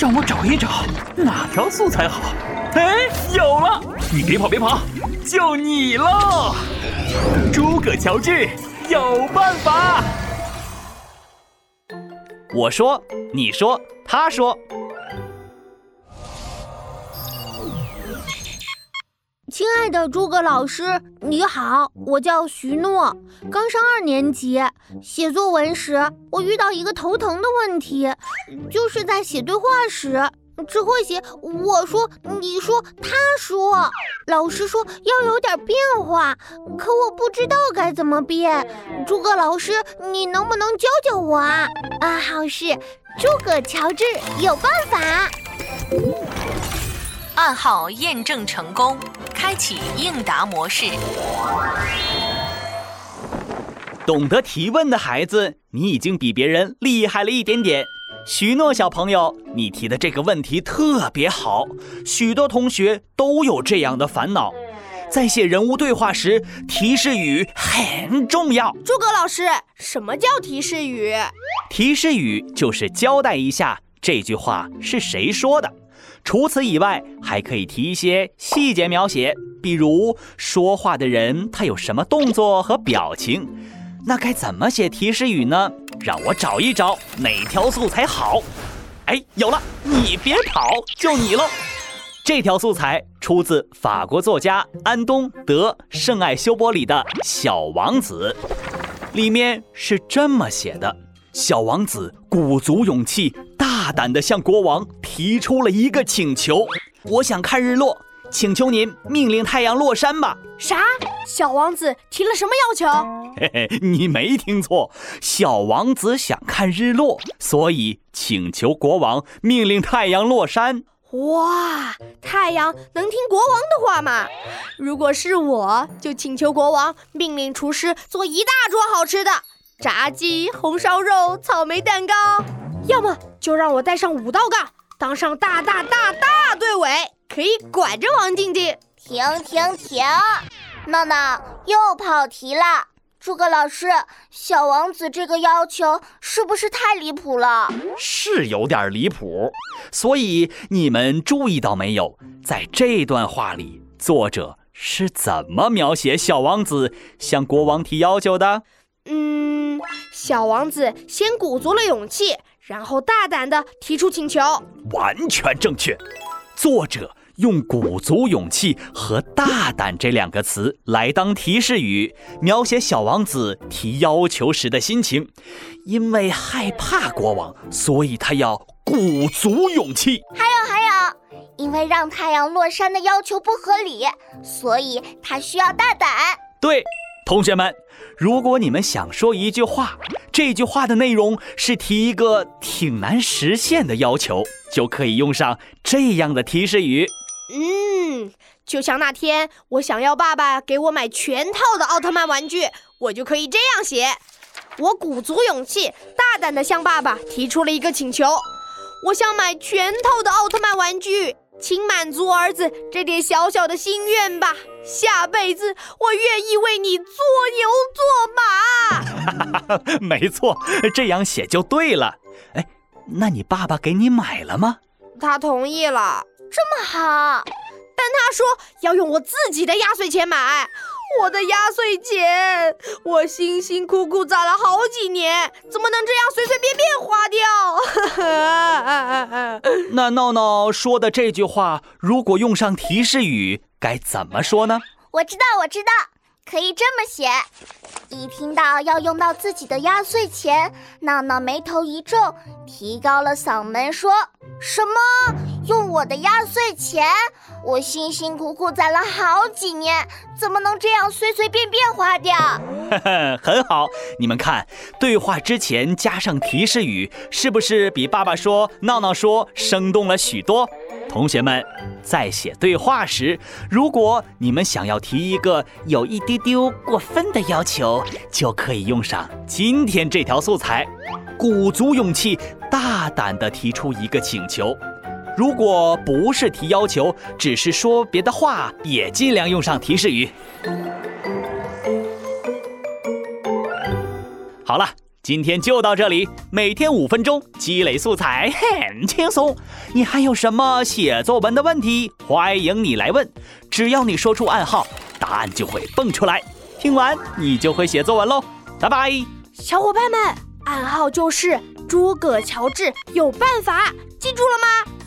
让我找一找哪条素材好。哎，有了！你别跑，别跑，就你喽！诸葛乔治有办法。我说，你说，他说。亲爱的诸葛老师，你好，我叫徐诺，刚上二年级。写作文时，我遇到一个头疼的问题，就是在写对话时，只会写我说、你说、他说。老师说要有点变化，可我不知道该怎么变。诸葛老师，你能不能教教我啊？啊，好事，诸葛乔治有办法。暗号验证成功。开启应答模式。懂得提问的孩子，你已经比别人厉害了一点点。许诺小朋友，你提的这个问题特别好，许多同学都有这样的烦恼。在写人物对话时，提示语很重要。诸葛老师，什么叫提示语？提示语就是交代一下这句话是谁说的。除此以外，还可以提一些细节描写，比如说话的人他有什么动作和表情。那该怎么写提示语呢？让我找一找哪条素材好。哎，有了！你别跑，就你喽。这条素材出自法国作家安东·德·圣艾修伯里的《小王子》，里面是这么写的：小王子鼓足勇气。大胆地向国王提出了一个请求，我想看日落，请求您命令太阳落山吧。啥？小王子提了什么要求？嘿嘿，你没听错，小王子想看日落，所以请求国王命令太阳落山。哇，太阳能听国王的话吗？如果是我，就请求国王命令厨师做一大桌好吃的炸鸡、红烧肉、草莓蛋糕。要么就让我带上五道杠，当上大大大大队委，可以管着王静静。停停停！闹闹又跑题了。诸葛老师，小王子这个要求是不是太离谱了？是有点离谱。所以你们注意到没有，在这段话里，作者是怎么描写小王子向国王提要求的？嗯，小王子先鼓足了勇气。然后大胆地提出请求，完全正确。作者用“鼓足勇气”和“大胆”这两个词来当提示语，描写小王子提要求时的心情。因为害怕国王，所以他要鼓足勇气。还有还有，因为让太阳落山的要求不合理，所以他需要大胆。对。同学们，如果你们想说一句话，这句话的内容是提一个挺难实现的要求，就可以用上这样的提示语。嗯，就像那天我想要爸爸给我买全套的奥特曼玩具，我就可以这样写：我鼓足勇气，大胆地向爸爸提出了一个请求，我想买全套的奥特曼玩具。请满足儿子这点小小的心愿吧，下辈子我愿意为你做牛做马。没错，这样写就对了。哎，那你爸爸给你买了吗？他同意了，这么好。但他说要用我自己的压岁钱买。我的压岁钱，我辛辛苦苦攒了好几年，怎么能这样随随便便花掉？那闹闹说的这句话，如果用上提示语，该怎么说呢？我知道，我知道，可以这么写。一听到要用到自己的压岁钱，闹闹眉头一皱，提高了嗓门说：“什么？用我的压岁钱？”我辛辛苦苦攒了好几年，怎么能这样随随便便花掉？呵呵，很好，你们看，对话之前加上提示语，是不是比爸爸说、闹闹说生动了许多？同学们，在写对话时，如果你们想要提一个有一丢丢过分的要求，就可以用上今天这条素材，鼓足勇气，大胆地提出一个请求。如果不是提要求，只是说别的话，也尽量用上提示语。好了。今天就到这里，每天五分钟，积累素材很轻松。你还有什么写作文的问题？欢迎你来问，只要你说出暗号，答案就会蹦出来。听完你就会写作文喽，拜拜。小伙伴们，暗号就是诸葛乔治有办法，记住了吗？